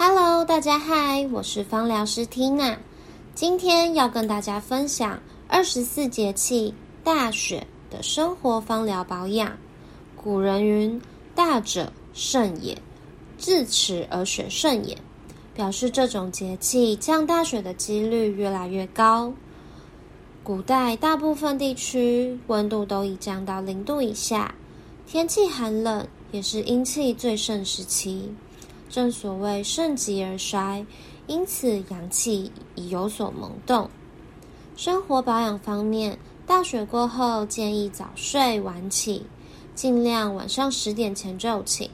Hello，大家嗨，我是芳疗师 Tina，今天要跟大家分享二十四节气大雪的生活芳疗保养。古人云：“大者盛也，自此而雪盛也。”表示这种节气降大雪的几率越来越高。古代大部分地区温度都已降到零度以下，天气寒冷，也是阴气最盛时期。正所谓盛极而衰，因此阳气已有所萌动。生活保养方面，大雪过后建议早睡晚起，尽量晚上十点前就寝，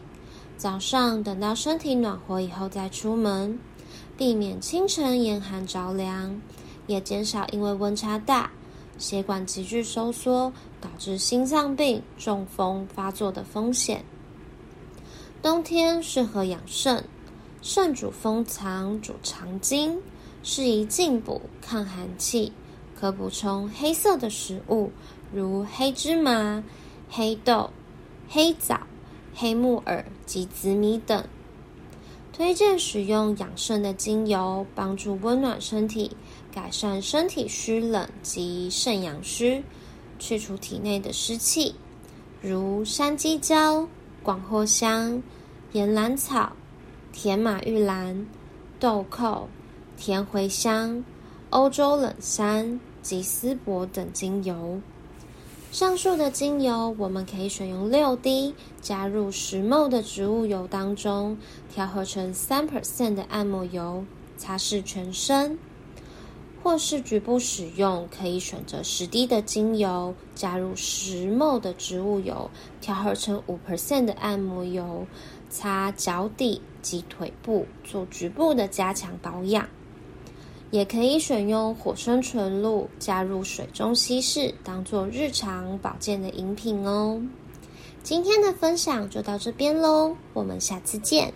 早上等到身体暖和以后再出门，避免清晨严寒着凉，也减少因为温差大，血管急剧收缩导致心脏病、中风发作的风险。冬天适合养肾，肾主封藏，主藏精，适宜进补抗寒气，可补充黑色的食物，如黑芝麻、黑豆、黑枣、黑木耳及紫米等。推荐使用养肾的精油，帮助温暖身体，改善身体虚冷及肾阳虚，去除体内的湿气，如山鸡椒。广藿香、岩兰草、甜马玉兰、豆蔻、甜茴香、欧洲冷杉及丝柏等精油。上述的精油，我们可以选用六滴，加入十 ml 的植物油当中，调和成三 percent 的按摩油，擦拭全身。或是局部使用，可以选择十滴的精油，加入十 ml 的植物油，调和成五 percent 的按摩油，擦脚底及腿部，做局部的加强保养。也可以选用火生纯露，加入水中稀释，当做日常保健的饮品哦。今天的分享就到这边喽，我们下次见。